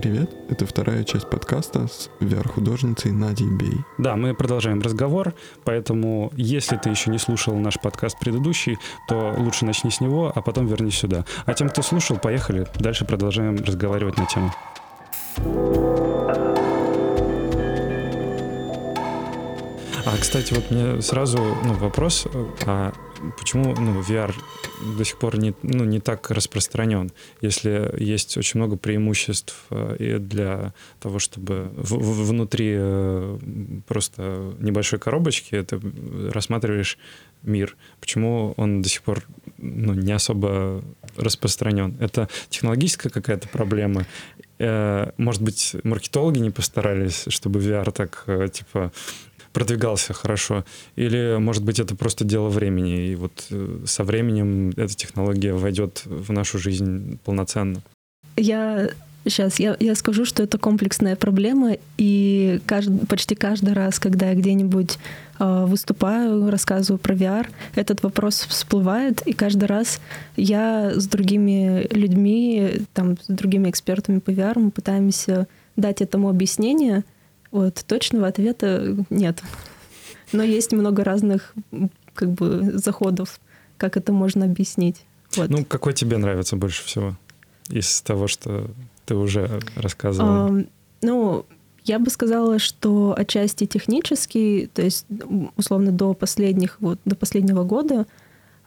привет! Это вторая часть подкаста с VR-художницей Надей Бей. Да, мы продолжаем разговор, поэтому если ты еще не слушал наш подкаст предыдущий, то лучше начни с него, а потом вернись сюда. А тем, кто слушал, поехали, дальше продолжаем разговаривать на тему. А, кстати, вот мне сразу ну, вопрос, а почему ну, VR до сих пор не, ну, не так распространен, если есть очень много преимуществ э, и для того, чтобы в, в, внутри э, просто небольшой коробочки ты рассматриваешь мир. Почему он до сих пор ну, не особо распространен? Это технологическая какая-то проблема? Э, может быть, маркетологи не постарались, чтобы VR так, типа, продвигался хорошо. Или, может быть, это просто дело времени, и вот э, со временем эта технология войдет в нашу жизнь полноценно. Я Сейчас я, я скажу, что это комплексная проблема, и кажд, почти каждый раз, когда я где-нибудь э, выступаю, рассказываю про VR, этот вопрос всплывает, и каждый раз я с другими людьми, там, с другими экспертами по VR мы пытаемся дать этому объяснение, вот, точного ответа нет. Но есть много разных как бы заходов, как это можно объяснить. Вот. Ну, какой тебе нравится больше всего из того, что ты уже рассказывала? А, ну, я бы сказала, что отчасти технический, то есть условно до последних вот до последнего года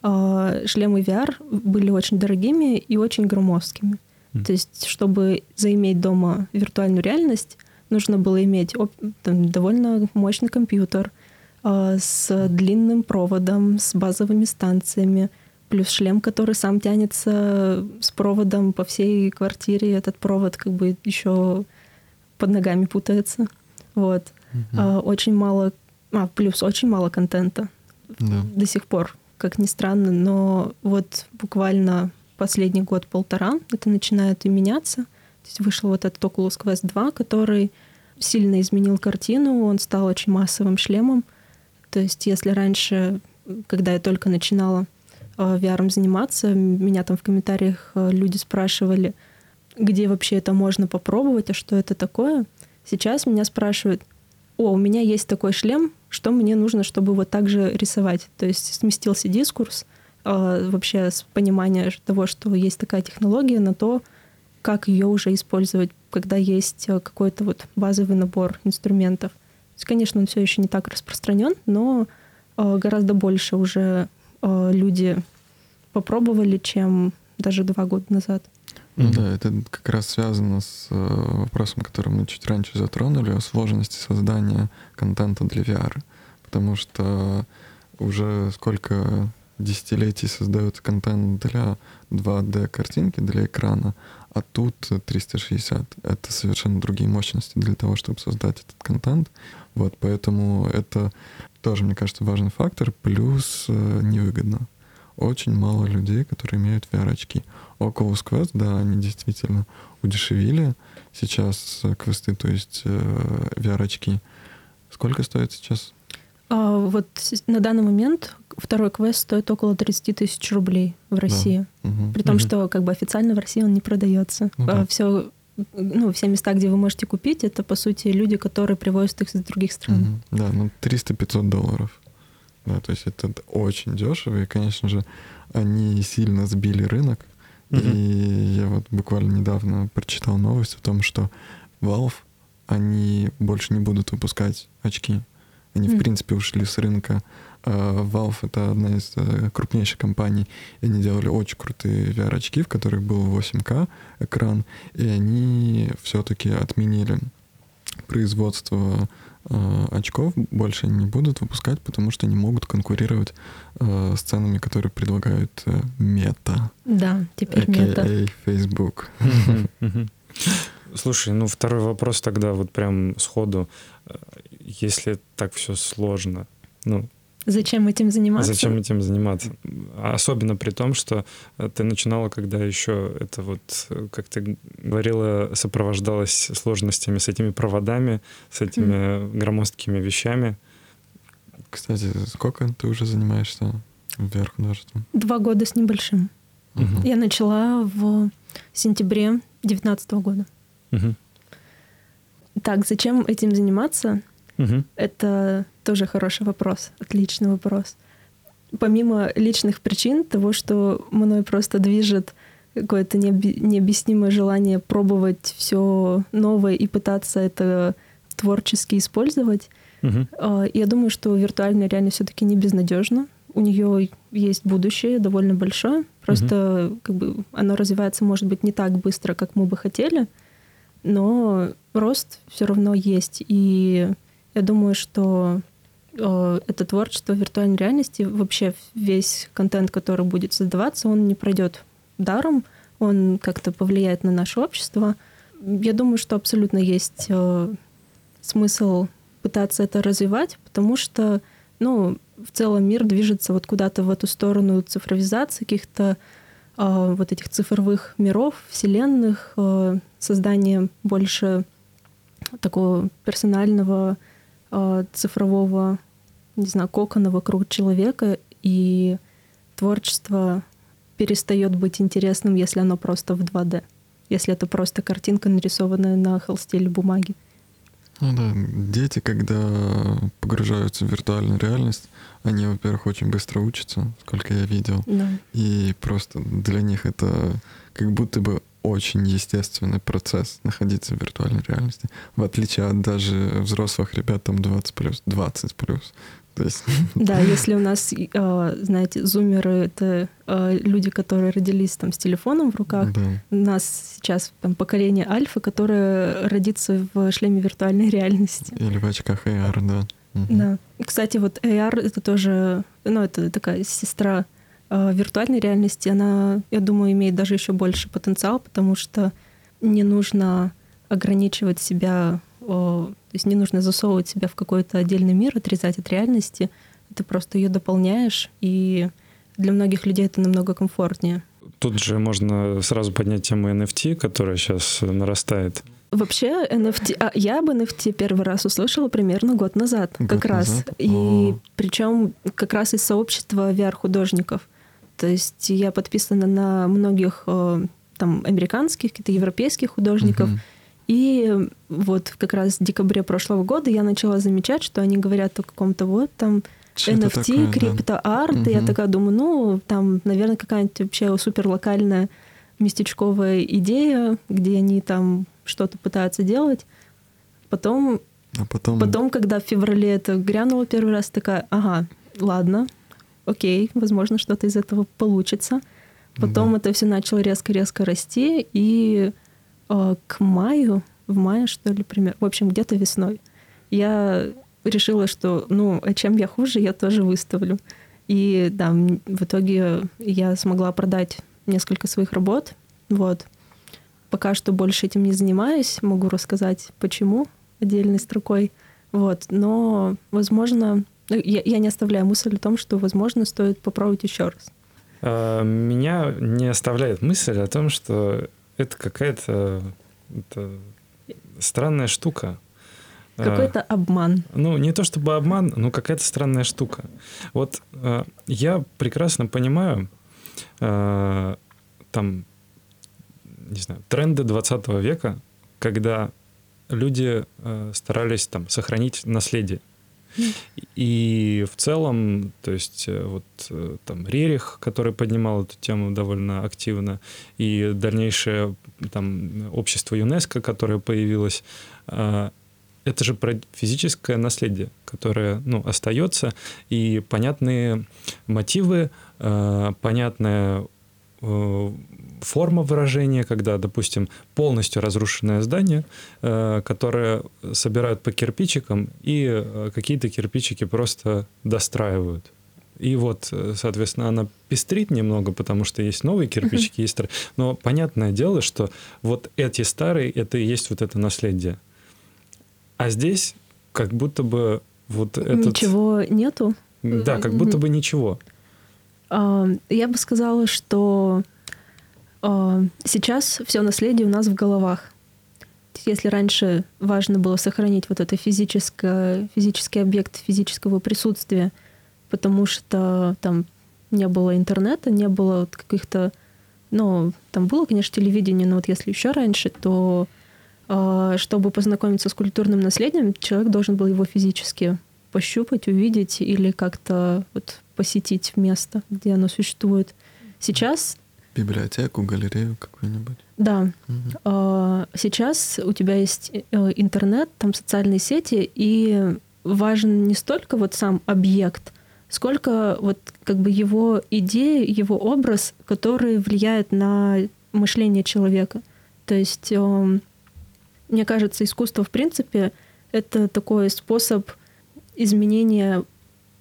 э, шлемы VR были очень дорогими и очень громоздкими. Mm. То есть, чтобы заиметь дома виртуальную реальность, нужно было иметь там, довольно мощный компьютер э, с длинным проводом, с базовыми станциями, плюс шлем, который сам тянется с проводом по всей квартире. Этот провод как бы еще под ногами путается. Вот. Угу. А, очень мало, а, плюс очень мало контента да. до сих пор, как ни странно, но вот буквально последний год-полтора это начинает и меняться. То есть вышел вот этот Oculus Quest 2, который сильно изменил картину, он стал очень массовым шлемом. То есть если раньше, когда я только начинала VR заниматься, меня там в комментариях э, люди спрашивали, где вообще это можно попробовать, а что это такое. Сейчас меня спрашивают, о, у меня есть такой шлем, что мне нужно, чтобы вот так же рисовать. То есть сместился дискурс э, вообще с понимания того, что есть такая технология, на то, как ее уже использовать, когда есть э, какой-то вот базовый набор инструментов. То есть, конечно, он все еще не так распространен, но э, гораздо больше уже э, люди попробовали, чем даже два года назад. Ну mm-hmm. да, это как раз связано с э, вопросом, который мы чуть раньше затронули, о сложности создания контента для VR. Потому что уже сколько десятилетий создается контент для 2D-картинки, для экрана, а тут 360. Это совершенно другие мощности для того, чтобы создать этот контент. Вот, поэтому это тоже, мне кажется, важный фактор. Плюс э, невыгодно. Очень мало людей, которые имеют VR-очки. Oculus Quest, да, они действительно удешевили сейчас квесты, то есть э, VR-очки. Сколько стоит сейчас? А, вот на данный момент второй квест стоит около 30 тысяч рублей в России. Да. Угу. При том, угу. что как бы официально в России он не продается. Ну, да. все, ну, все места, где вы можете купить, это, по сути, люди, которые привозят их из других стран. Угу. Да, ну 300-500 долларов. Да, то есть это очень дешево, и, конечно же, они сильно сбили рынок. Угу. И я вот буквально недавно прочитал новость о том, что Valve, они больше не будут выпускать очки. Они, mm. в принципе, ушли с рынка Э, Valve — это одна из э, крупнейших компаний, и они делали очень крутые VR-очки, в которых был 8К экран, и они все-таки отменили производство э, очков, больше не будут выпускать, потому что не могут конкурировать э, с ценами, которые предлагают э, Мета. Да, теперь Мета. Facebook. Слушай, ну второй вопрос тогда вот прям сходу. Если так все сложно, ну, Зачем этим заниматься? Зачем этим заниматься? Особенно при том, что э, ты начинала, когда еще это вот, как ты говорила, сопровождалось сложностями с этими проводами, с этими mm. громоздкими вещами. Кстати, сколько ты уже занимаешься вверх художеством? Два года с небольшим. Угу. Я начала в сентябре 2019 года. Угу. Так, зачем этим заниматься? Мгм. Это тоже хороший вопрос, отличный вопрос. Помимо личных причин, того, что мной просто движет какое-то необъяснимое желание пробовать все новое и пытаться это творчески использовать, а, я думаю, что виртуальная реальность все-таки не безнадежна. У нее есть будущее довольно большое. Просто как бы оно развивается, может быть, не так быстро, как мы бы хотели, но рост все равно есть. И я думаю, что э, это творчество виртуальной реальности, вообще весь контент, который будет создаваться, он не пройдет даром, он как-то повлияет на наше общество. Я думаю, что абсолютно есть э, смысл пытаться это развивать, потому что, ну, в целом мир движется вот куда-то в эту сторону цифровизации каких-то э, вот этих цифровых миров, вселенных, э, создания больше такого персонального цифрового, не знаю, кокона вокруг человека, и творчество перестает быть интересным, если оно просто в 2D, если это просто картинка, нарисованная на холсте или бумаге. Ну да, дети, когда погружаются в виртуальную реальность, они, во-первых, очень быстро учатся, сколько я видел. Да. И просто для них это как будто бы очень естественный процесс находиться в виртуальной реальности. В отличие от даже взрослых ребят, там 20 плюс, 20 плюс. То есть, Да, если у нас, э, знаете, зумеры — это э, люди, которые родились там с телефоном в руках, да. у нас сейчас там поколение альфа, которое родится в шлеме виртуальной реальности. Или в очках AR, да. Мгм. Да. Кстати, вот AR — это тоже, ну, это такая сестра виртуальной реальности. Она, я думаю, имеет даже еще больше потенциал, потому что не нужно ограничивать себя, то есть не нужно засовывать себя в какой-то отдельный мир, отрезать от реальности. Ты просто ее дополняешь, и для многих людей это намного комфортнее. Тут же можно сразу поднять тему NFT, которая сейчас нарастает. Вообще, NFT, а я об NFT первый раз услышала примерно год назад, Год как раз. назад? И О. причем как раз из сообщества VR-художников. То есть я подписана на многих э, там американских, каких-то европейских художников. И вот как раз в декабре прошлого года я начала замечать, что они говорят о каком-то вот там Что-то NFT, такое, да. криптоарт. И я Мгм. такая думаю, ну, там, наверное, какая-нибудь вообще супер локальная местечковая идея, где они там что-то пытаются делать. Потом, А потом, потом, когда в феврале это грянуло первый раз, такая, ага, ладно, окей, возможно, что-то из этого получится. Потом Да. это все начало резко-резко расти, и э, к маю, в мае, что ли, примерно, в общем, где-то весной, я решила, что, ну, а чем я хуже, я тоже выставлю. И да, в итоге я смогла продать несколько своих работ. Вот. Пока что больше этим не занимаюсь, могу рассказать, почему отдельной строкой. Вот. Но, возможно, я, я не оставляю мысль о том, что, возможно, стоит попробовать еще раз. А, Меня не оставляет мысль о том, что это какая-то странная штука. А, Какой-то обман. Ну, не то чтобы обман, но какая-то странная штука. Вот э, я прекрасно понимаю там, не знаю, тренды 20 века, когда люди старались там сохранить наследие. И в целом, то есть э, вот э, там Рерих, который поднимал эту тему довольно активно, и дальнейшее там общество ЮНЕСКО, которое появилось, э, это же про физическое наследие, которое ну, остается, и понятные мотивы, понятная э, форма выражения, когда, допустим, полностью разрушенное здание, э, которое собирают по кирпичикам, и э, какие-то кирпичики просто достраивают. И вот, э, соответственно, она пестрит немного, потому что есть новые кирпичики, есть старые. Но понятное дело, что вот эти старые, это и есть вот это наследие. А здесь как будто бы вот этот... Ничего нету. Да, как будто бы ничего. А, Я бы сказала, что сейчас все наследие у нас в головах. Если раньше важно было сохранить вот это физическое, физический объект физического присутствия, потому что там не было интернета, не было вот каких-то... Ну, там было, конечно, телевидение, но вот если еще раньше, то э, чтобы познакомиться с культурным наследием, человек должен был его физически пощупать, увидеть или как-то вот посетить место, где оно существует. Сейчас Библиотеку, галерею какую-нибудь. да, а, сейчас у тебя есть э, интернет, там социальные сети, и важен не столько вот сам объект, сколько вот как бы его идея, его образ, который влияет на мышление человека. То есть, эм, мне кажется, искусство в принципе это такой способ изменения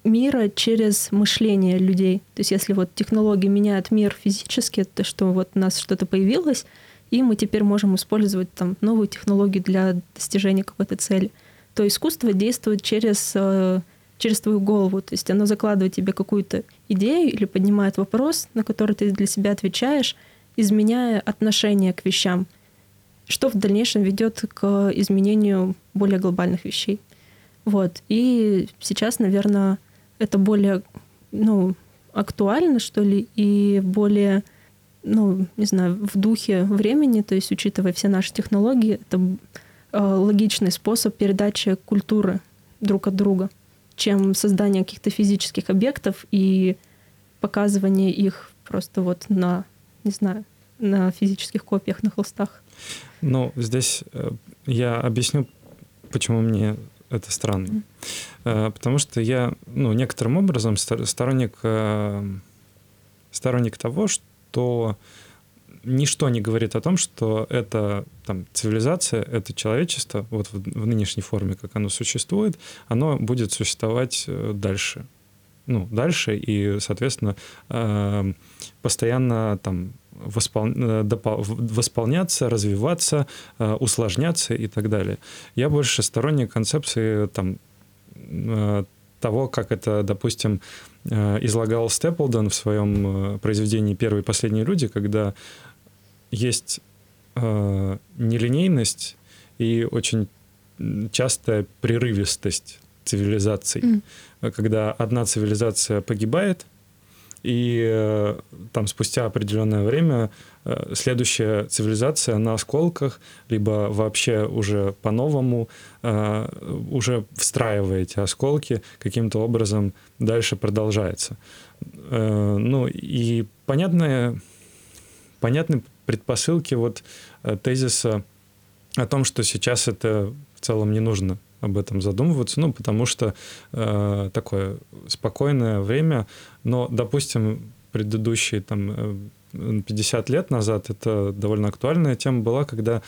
мира через мышление людей. То есть если вот технологии меняют мир физически, то что вот у нас что-то появилось, и мы теперь можем использовать там новую технологию для достижения какой-то цели, то искусство действует через, э, через твою голову. То есть оно закладывает тебе какую-то идею или поднимает вопрос, на который ты для себя отвечаешь, изменяя отношение к вещам, что в дальнейшем ведет к изменению более глобальных вещей. Вот. И сейчас, наверное, это более, ну, актуально, что ли, и более, ну, не знаю, в духе времени, то есть учитывая все наши технологии, это э, логичный способ передачи культуры друг от друга, чем создание каких-то физических объектов и показывание их просто вот на, не знаю, на физических копиях, на холстах. Ну, здесь э, я объясню, почему мне это странно. Mm. Потому что я, ну, некоторым образом сторонник, э, сторонник того, что ничто не говорит о том, что это там, цивилизация, это человечество, вот в, в нынешней форме, как оно существует, оно будет существовать э, дальше. Ну, дальше, и, соответственно, постоянно там воспол... Э, восполняться, развиваться, э, усложняться и так далее. Я больше сторонник концепции там, э, того, как это, допустим, излагал Степлдон в своем произведении «Первые и последние люди», когда есть нелинейность и очень частая прерывистость цивилизаций. Mm. Когда одна цивилизация погибает, и э, там спустя определенное время э, следующая цивилизация на осколках, либо вообще уже по-новому э, уже встраивая эти осколки, каким-то образом дальше продолжается. Ну и понятные, понятны предпосылки вот тезиса о том, что сейчас это в целом не нужно об этом задумываться, ну, потому что э, такое спокойное время, но, допустим, предыдущие там 50 э, лет назад это довольно актуальная тема была, когда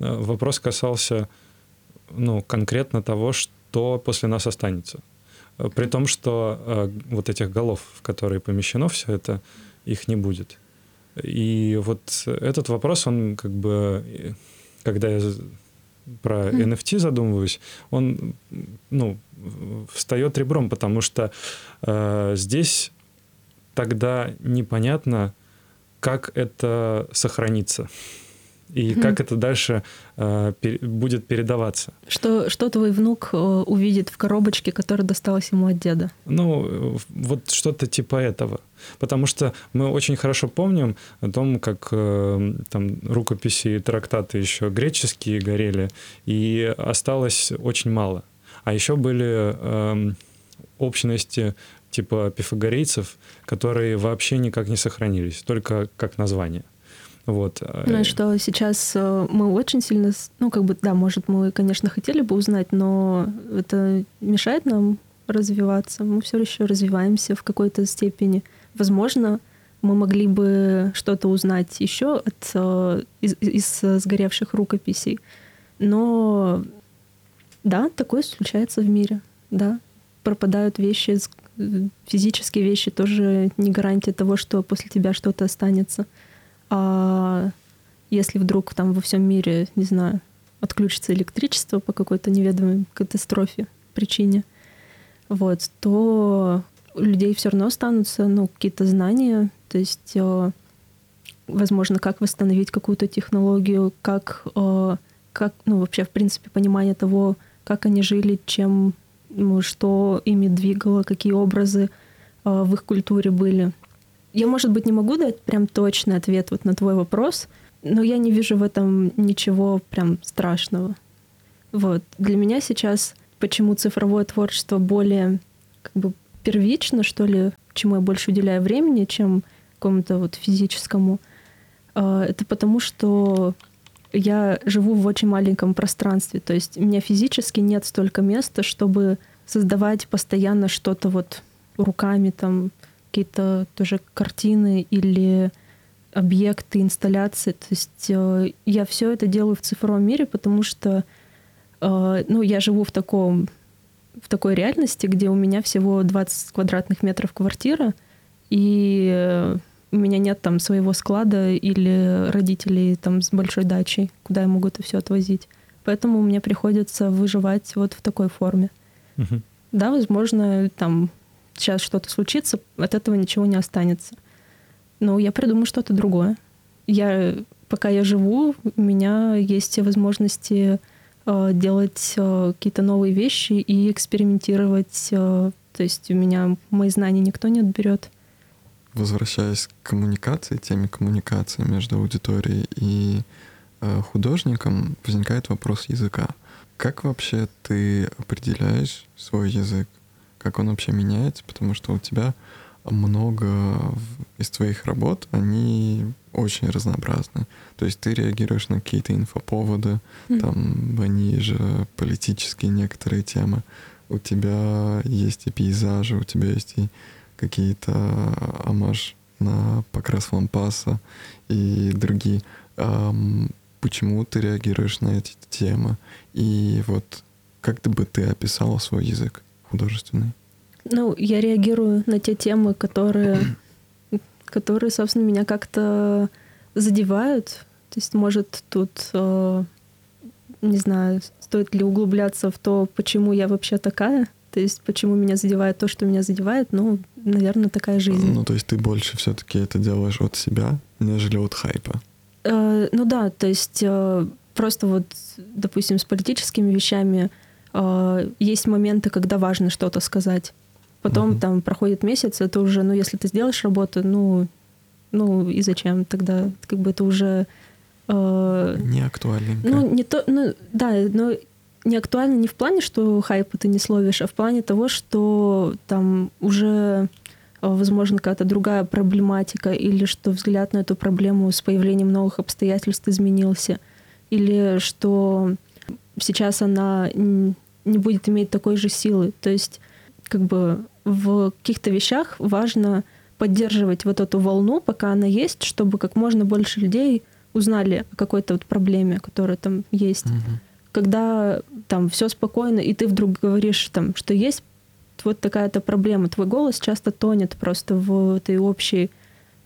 э, вопрос касался, ну, конкретно того, что после нас останется. При том, что э, вот этих голов, в которые помещено все это, их не будет. И вот этот вопрос, он как бы, э, когда я про mm. NFT задумываюсь, он ну, встает ребром, потому что э, здесь тогда непонятно, как это сохранится и mm. как это дальше э, пер, будет передаваться. Что, что твой внук э, увидит в коробочке, которая досталась ему от деда? Ну, вот что-то типа этого. Потому что мы очень хорошо помним о том, как э, там рукописи и трактаты еще греческие горели, и осталось очень мало. А еще были э, общности типа пифагорейцев, которые вообще никак не сохранились, только как название. Вот. Ну, что сейчас э, мы очень сильно, ну, как бы, да, может, мы, конечно, хотели бы узнать, но это мешает нам развиваться. Мы все еще развиваемся в какой-то степени. Возможно, мы могли бы что-то узнать еще от, э, из, из сгоревших рукописей. Но да, такое случается в мире. Да, пропадают вещи, физические вещи тоже не гарантия того, что после тебя что-то останется. А если вдруг там во всем мире, не знаю, отключится электричество по какой-то неведомой катастрофе, причине, вот, то у людей все равно останутся ну, какие-то знания, то есть, э, возможно, как восстановить какую-то технологию, как, э, как, ну, вообще, в принципе, понимание того, как они жили, чем, ну, что ими двигало, какие образы э, в их культуре были. Я, может быть, не могу дать прям точный ответ вот на твой вопрос, но я не вижу в этом ничего прям страшного. Вот. Для меня сейчас почему цифровое творчество более как бы первично, что ли, чему я больше уделяю времени, чем какому-то вот физическому. А, это потому, что я живу в очень маленьком пространстве. То есть у меня физически нет столько места, чтобы создавать постоянно что-то вот руками, там какие-то тоже картины или объекты, инсталляции. То есть э, я все это делаю в цифровом мире, потому что э, ну, я живу в таком в такой реальности, где у меня всего 20 квадратных метров квартира, и э, у меня нет там своего склада или родителей там с большой дачей, куда я могу это все отвозить. Поэтому мне приходится выживать вот в такой форме. Угу. Да, возможно, там сейчас что-то случится, от этого ничего не останется. Но я придумаю что-то другое. Я, пока я живу, у меня есть возможности э, делать э, какие-то новые вещи и экспериментировать. Э, то есть у меня мои знания никто не отберет. Возвращаясь к коммуникации, теме коммуникации между аудиторией и э, художником, возникает вопрос языка. Как вообще ты определяешь свой язык? Как он вообще меняется? Потому что у тебя много из твоих работ, они очень разнообразны. То есть ты реагируешь на какие-то инфоповоды, mm. там они же политические некоторые темы. У тебя есть и пейзажи, у тебя есть и какие-то амаш на покрас лампаса и другие. Почему ты реагируешь на эти темы? И вот как бы ты описала свой язык художественный? Ну, я реагирую на те темы, которые, которые, собственно, меня как-то задевают. То есть, может, тут, э, не знаю, стоит ли углубляться в то, почему я вообще такая. То есть, почему меня задевает то, что меня задевает, ну, наверное, такая жизнь. Ну, то есть ты больше все-таки это делаешь от себя, нежели от хайпа. Э, ну да, то есть э, просто вот, допустим, с политическими вещами э, есть моменты, когда важно что-то сказать. Потом угу. там проходит месяц, это уже, ну, если ты сделаешь работу, ну, ну и зачем тогда? Как бы это уже... Э, не актуальненько. Ну, не то, ну, да, но не актуально не в плане, что хайпа ты не словишь, а в плане того, что там уже возможно, какая-то другая проблематика, или что взгляд на эту проблему с появлением новых обстоятельств изменился, или что сейчас она не будет иметь такой же силы. То есть как бы в каких-то вещах важно поддерживать вот эту волну, пока она есть, чтобы как можно больше людей узнали о какой-то вот проблеме, которая там есть. Угу. Когда там все спокойно, и ты вдруг говоришь там, что есть вот такая-то проблема, твой голос часто тонет просто в этой общей,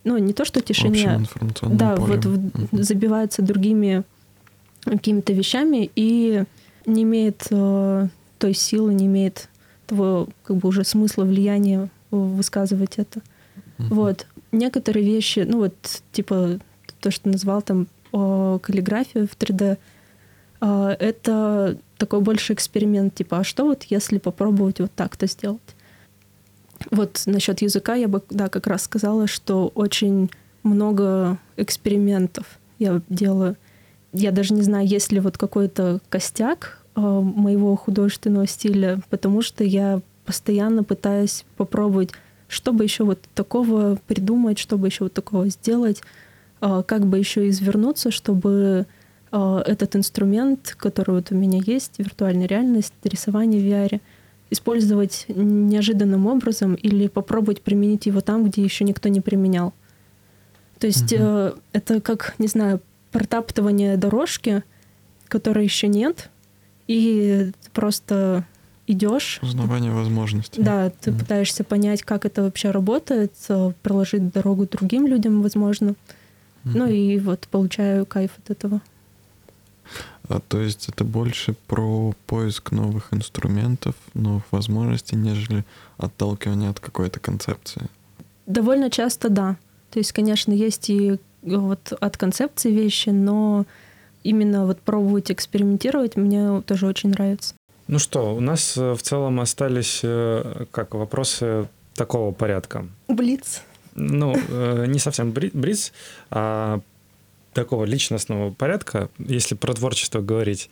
ну не то что тишине, да, поле. вот угу. забивается другими какими-то вещами и не имеет э, той силы, не имеет того как бы уже смысла, влияния высказывать это. Mm-hmm. Вот. Некоторые вещи, ну вот типа то, что назвал там каллиграфия в 3D, а, это такой больше эксперимент, типа, а что вот если попробовать вот так-то сделать? Вот насчет языка я бы, да, как раз сказала, что очень много экспериментов я делаю. Я даже не знаю, есть ли вот какой-то костяк э, моего художественного стиля, потому что я постоянно пытаюсь попробовать, чтобы еще вот такого придумать, чтобы еще вот такого сделать, э, как бы еще извернуться, чтобы э, этот инструмент, который вот у меня есть, виртуальная реальность, рисование в VR, использовать неожиданным образом или попробовать применить его там, где еще никто не применял. То есть угу. это как, не знаю, протаптывание дорожки, которой еще нет, и просто идешь. Узнавание возможностей. Да, ты mm. пытаешься понять, как это вообще работает, э, проложить дорогу другим людям, возможно. Mm. Ну и вот получаю кайф от этого. А, то есть это больше про поиск новых инструментов, новых возможностей, нежели отталкивание от какой-то концепции? Довольно часто да. То есть, конечно, есть и вот от концепции вещи, но именно вот пробовать экспериментировать мне тоже очень нравится. Ну что, у нас э, в целом остались э, как вопросы такого порядка. Блиц. Ну, э, не совсем блиц, а такого личностного порядка, если про творчество говорить,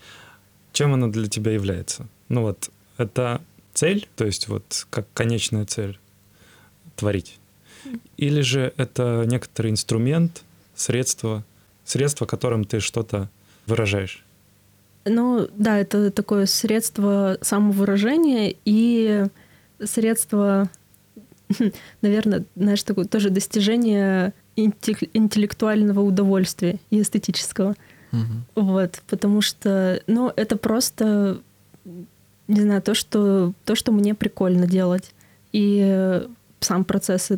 чем оно для тебя является? Ну вот, это цель, то есть вот как конечная цель творить? Или же это некоторый инструмент, средство, средство, которым ты что-то выражаешь? Ну, да, это такое средство самовыражения и средство, наверное, знаешь, такое тоже достижение интеллектуального удовольствия и эстетического. Угу. Вот, потому что, ну, это просто, не знаю, то, что, то, что мне прикольно делать. И сам процесс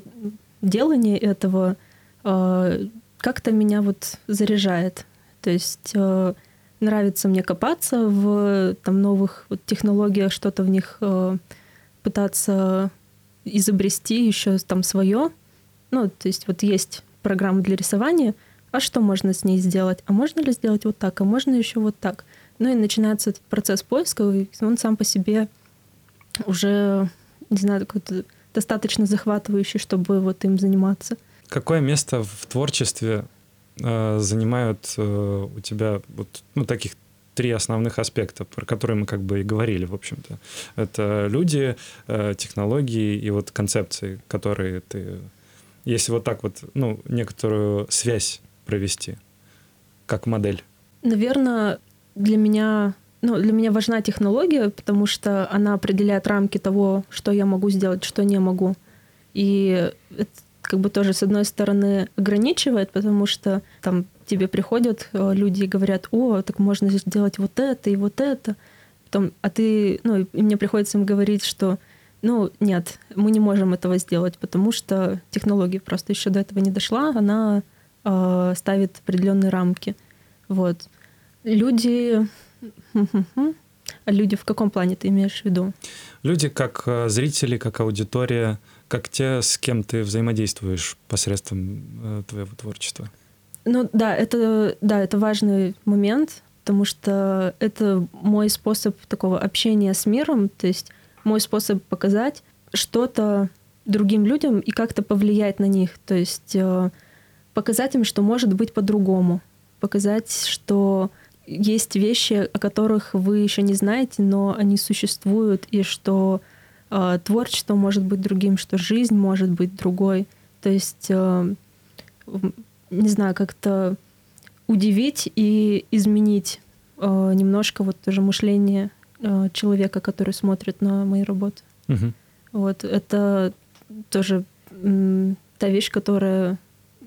делания этого э, как-то меня вот заряжает. То есть э, нравится мне копаться в там, новых вот, технологиях, что-то в них э, пытаться изобрести еще там свое. Ну, то есть вот есть программа для рисования, а что можно с ней сделать? А можно ли сделать вот так? А можно еще вот так? Ну и начинается этот процесс поиска, и он сам по себе уже, не знаю, какой-то достаточно захватывающий, чтобы вот им заниматься. Какое место в творчестве э, занимают э, у тебя вот ну, таких три основных аспекта, про которые мы как бы и говорили, в общем-то. Это люди, э, технологии и вот концепции, которые ты... Если вот так вот, ну, некоторую связь провести, как модель. Наверное, для меня ну, для меня важна технология, потому что она определяет рамки того, что я могу сделать, что не могу. И как бы тоже, с одной стороны, ограничивает, потому что там тебе приходят э, люди и говорят, о, так можно сделать вот это и вот это. Потом, а ты, ну, и мне приходится им говорить, что, ну, нет, мы не можем этого сделать, потому что технология просто еще до этого не дошла, она э, ставит определенные рамки. Вот. Люди а люди в каком плане ты имеешь в виду? Люди как э, зрители, как аудитория, как те, с кем ты взаимодействуешь посредством э, твоего творчества. Ну да, это, да, это важный момент, потому что это мой способ такого общения с миром, то есть мой способ показать что-то другим людям и как-то повлиять на них, то есть э, показать им, что может быть по-другому, показать, что есть вещи, о которых вы еще не знаете, но они существуют, и что э, творчество может быть другим, что жизнь может быть другой. То есть, э, не знаю, как-то удивить и изменить э, немножко вот тоже мышление э, человека, который смотрит на мои работы. Угу. Вот это тоже э, та вещь, которая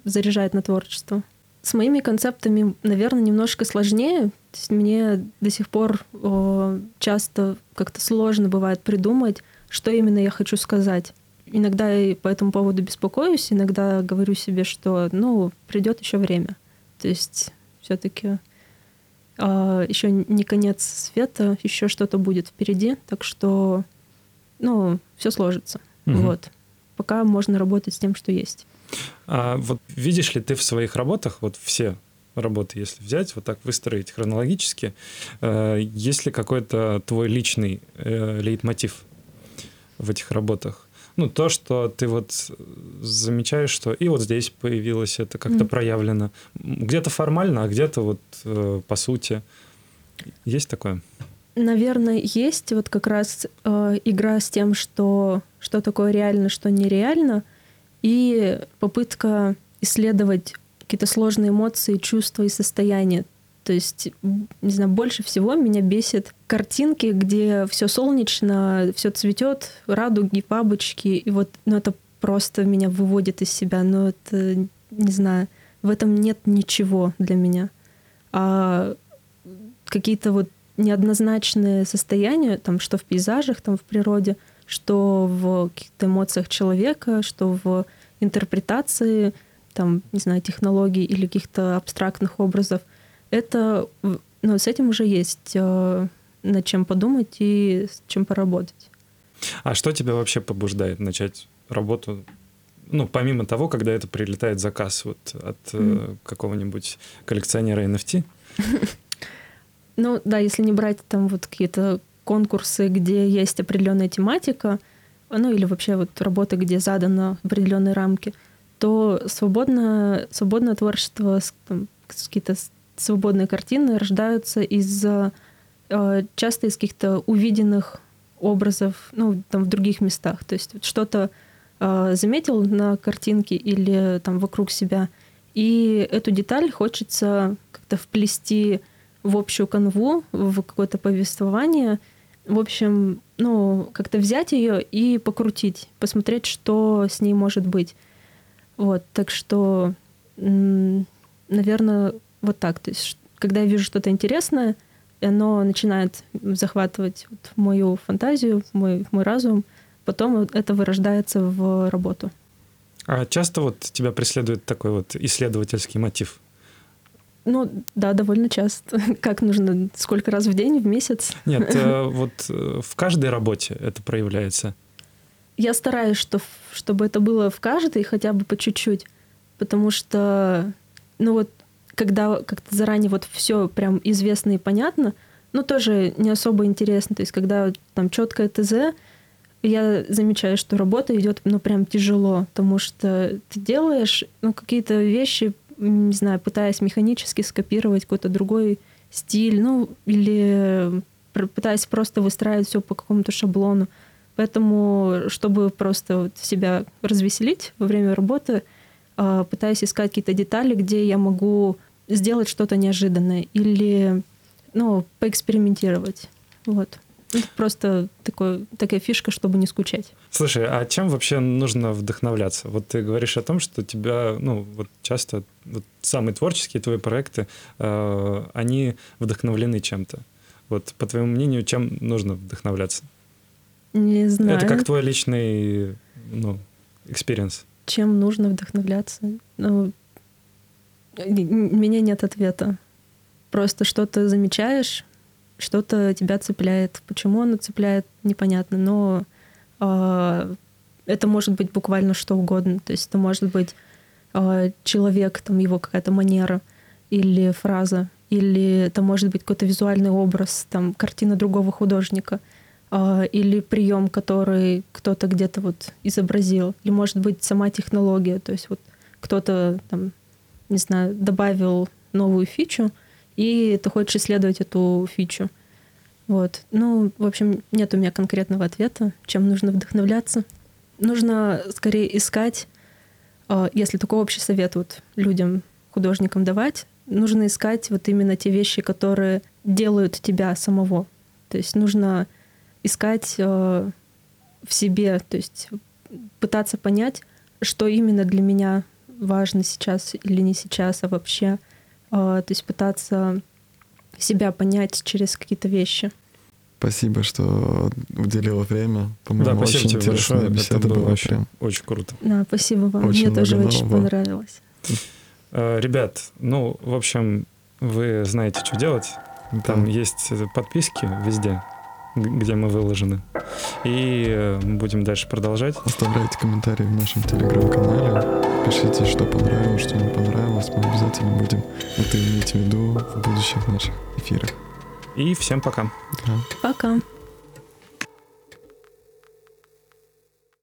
заряжает на творчество. С моими концептами, наверное, немножко сложнее. То есть мне до сих пор о, часто как-то сложно бывает придумать, что именно я хочу сказать. Иногда я по этому поводу беспокоюсь, иногда говорю себе, что ну, придет еще время. То есть все-таки э, а, еще не конец света, еще что-то будет впереди, так что ну, все сложится. Угу. Вот. Пока можно работать с тем, что есть. А вот видишь ли ты в своих работах, вот все работы, если взять, вот так выстроить хронологически, э, есть ли какой-то твой личный э, лейтмотив в этих работах? Ну, то, что ты вот замечаешь, что и вот здесь появилось это как-то mm. проявлено. Где-то формально, а где-то вот э, по сути. Есть такое? Наверное, есть вот как раз э, игра с тем, что, что такое реально, что нереально — и попытка исследовать какие-то сложные эмоции, чувства и состояния. То есть, не знаю, больше всего меня бесит картинки, где все солнечно, все цветет, радуги, бабочки, и вот, ну это просто меня выводит из себя, но это, не знаю, в этом нет ничего для меня. А какие-то вот неоднозначные состояния, там, что в пейзажах, там, в природе, что в каких-то эмоциях человека, что в интерпретации, там, не знаю, технологий или каких-то абстрактных образов, это, ну, с этим уже есть э, над чем подумать и с чем поработать. А что тебя вообще побуждает начать работу? Ну, помимо того, когда это прилетает заказ вот от mm. э, какого-нибудь коллекционера NFT? Ну, да, если не брать там вот какие-то конкурсы, где есть определенная тематика, ну или вообще вот работы, где заданы определенные рамки, то свободное, свободное творчество, там, какие-то свободные картины рождаются из э, часто из каких-то увиденных образов, ну, там, в других местах. То есть что-то э, заметил на картинке или там вокруг себя, и эту деталь хочется как-то вплести в общую канву, в какое-то повествование. В общем, ну, как-то взять ее и покрутить, посмотреть, что с ней может быть. Вот, так что, наверное, вот так. То есть, когда я вижу что-то интересное, оно начинает захватывать вот мою фантазию, мой, мой разум, потом это вырождается в работу. А часто вот тебя преследует такой вот исследовательский мотив? Ну, да, довольно часто. Как нужно? Сколько раз в день, в месяц? Нет, э, вот э, в каждой работе это проявляется. Я стараюсь, что, чтобы это было в каждой хотя бы по чуть-чуть, потому что, ну вот, когда как-то заранее вот все прям известно и понятно, ну тоже не особо интересно. То есть когда там четкое ТЗ, я замечаю, что работа идет ну прям тяжело, потому что ты делаешь ну какие-то вещи, не знаю, пытаясь механически скопировать какой-то другой стиль, ну или пытаясь просто выстраивать все по какому-то шаблону. Поэтому, чтобы просто вот себя развеселить во время работы, пытаюсь искать какие-то детали, где я могу сделать что-то неожиданное или ну, поэкспериментировать. Вот. Это просто такой, такая фишка, чтобы не скучать. Слушай, а чем вообще нужно вдохновляться? Вот ты говоришь о том, что тебя, ну, вот часто вот самые творческие твои проекты, э, они вдохновлены чем-то. Вот, по твоему мнению, чем нужно вдохновляться? Не знаю. Это как твой личный, ну, experience? Чем нужно вдохновляться? Ну, у меня нет ответа. Просто что-то замечаешь, что-то тебя цепляет. Почему оно цепляет, непонятно, но э, это может быть буквально что угодно. То есть это может быть э, человек, там его какая-то манера или фраза, или это может быть какой-то визуальный образ, там картина другого художника, э, или прием, который кто-то где-то вот изобразил, или может быть сама технология, то есть вот кто-то там не знаю, добавил новую фичу, и ты хочешь исследовать эту фичу. Вот. Ну, в общем, нет у меня конкретного ответа, чем нужно вдохновляться. Нужно скорее искать, а, если такой общий совет вот людям, художникам давать, нужно искать вот именно те вещи, которые делают тебя самого. То есть нужно искать а, в себе, то есть пытаться понять, что именно для меня важно сейчас или не сейчас, а вообще. А, то есть пытаться себя понять через какие-то вещи. Спасибо, что уделила время. По-моему, да, спасибо очень тебе большое. Беседа Это было была очень, прям. очень круто. Да, спасибо вам. Очень Мне тоже очень понравилось. А, ребят, ну, в общем, вы знаете, что делать. Там да. есть подписки везде где мы выложены. И э, будем дальше продолжать. Оставляйте комментарии в нашем телеграм-канале. Пишите, что понравилось, что не понравилось. Мы обязательно будем это иметь в виду в будущих наших эфирах. И всем пока. Да. Пока.